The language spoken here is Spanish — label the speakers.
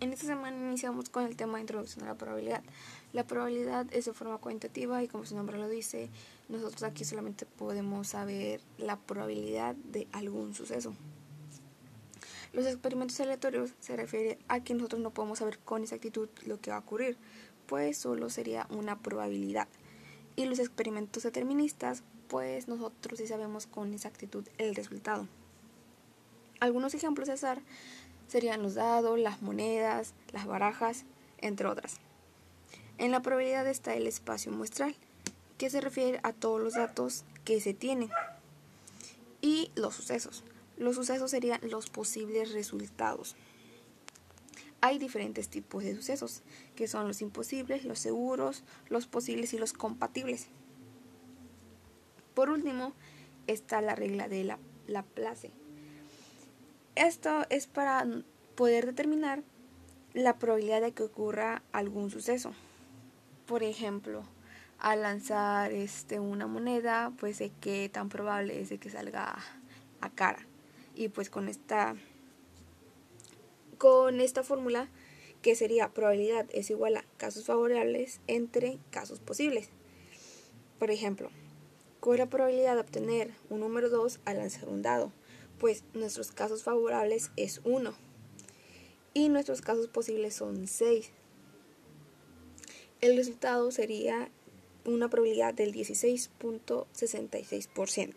Speaker 1: En esta semana iniciamos con el tema de introducción a la probabilidad. La probabilidad es de forma cuantitativa y como su nombre lo dice, nosotros aquí solamente podemos saber la probabilidad de algún suceso. Los experimentos aleatorios se refieren a que nosotros no podemos saber con exactitud lo que va a ocurrir, pues solo sería una probabilidad. Y los experimentos deterministas, pues nosotros sí sabemos con exactitud el resultado. Algunos ejemplos de azar serían los dados, las monedas, las barajas, entre otras. En la probabilidad está el espacio muestral, que se refiere a todos los datos que se tienen, y los sucesos. Los sucesos serían los posibles resultados. Hay diferentes tipos de sucesos, que son los imposibles, los seguros, los posibles y los compatibles. Por último, está la regla de la Laplace esto es para poder determinar la probabilidad de que ocurra algún suceso. Por ejemplo, al lanzar este, una moneda, pues de qué tan probable es de que salga a cara. Y pues con esta con esta fórmula que sería probabilidad es igual a casos favorables entre casos posibles. Por ejemplo, ¿cuál es la probabilidad de obtener un número 2 al lanzar un dado? Pues nuestros casos favorables es 1 y nuestros casos posibles son 6. El resultado sería una probabilidad del 16.66%.